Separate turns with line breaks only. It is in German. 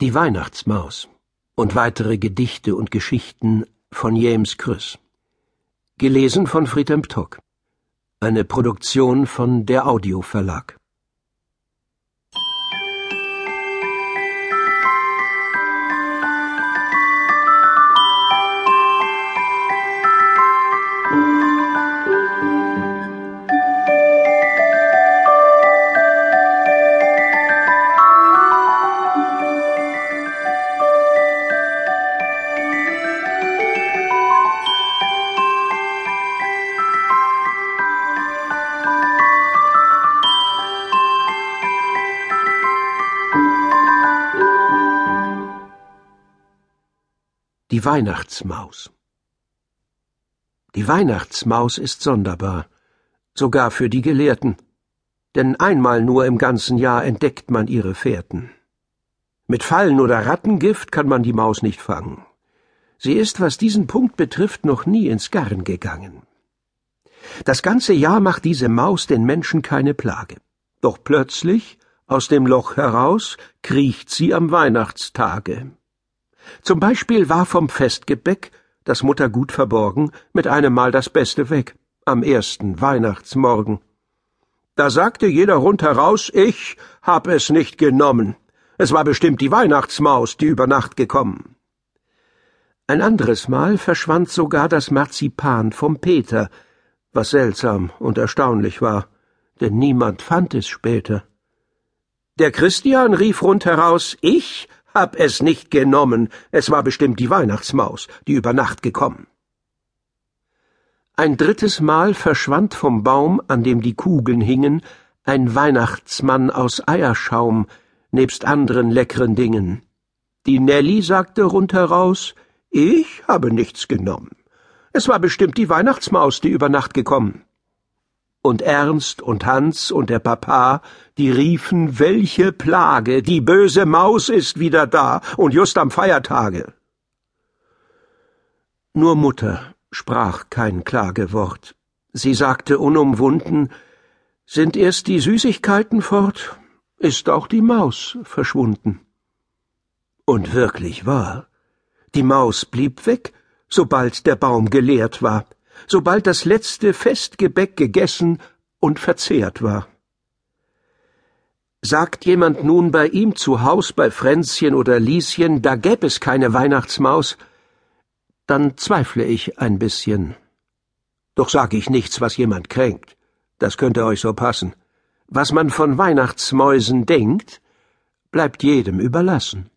Die Weihnachtsmaus und weitere Gedichte und Geschichten von James Krüss. Gelesen von Friedhelm Tock. Eine Produktion von der Audio Verlag. Die Weihnachtsmaus Die Weihnachtsmaus ist sonderbar, sogar für die Gelehrten, denn einmal nur im ganzen Jahr entdeckt man ihre Fährten. Mit Fallen oder Rattengift kann man die Maus nicht fangen. Sie ist, was diesen Punkt betrifft, noch nie ins Garn gegangen. Das ganze Jahr macht diese Maus den Menschen keine Plage. Doch plötzlich, aus dem Loch heraus, kriecht sie am Weihnachtstage. Zum Beispiel war vom Festgebäck, das Mutter gut verborgen, mit einem Mal das Beste weg, am ersten Weihnachtsmorgen. Da sagte jeder rundheraus, ich hab es nicht genommen. Es war bestimmt die Weihnachtsmaus, die über Nacht gekommen. Ein anderes Mal verschwand sogar das Marzipan vom Peter, was seltsam und erstaunlich war, denn niemand fand es später. Der Christian rief rundheraus, ich hab es nicht genommen, es war bestimmt die Weihnachtsmaus, die über Nacht gekommen. Ein drittes Mal verschwand vom Baum, an dem die Kugeln hingen, ein Weihnachtsmann aus Eierschaum, nebst anderen leckeren Dingen. Die Nelly sagte rundheraus, ich habe nichts genommen. Es war bestimmt die Weihnachtsmaus, die über Nacht gekommen und Ernst und Hans und der Papa, die riefen, welche Plage, die böse Maus ist wieder da und just am Feiertage. Nur Mutter sprach kein Klagewort. Sie sagte unumwunden, sind erst die Süßigkeiten fort, ist auch die Maus verschwunden. Und wirklich wahr, die Maus blieb weg, sobald der Baum geleert war sobald das letzte Festgebäck gegessen und verzehrt war. Sagt jemand nun bei ihm zu Haus bei Fränzchen oder Lieschen, da gäb es keine Weihnachtsmaus, dann zweifle ich ein bisschen. Doch sag ich nichts, was jemand kränkt. Das könnte euch so passen. Was man von Weihnachtsmäusen denkt, bleibt jedem überlassen.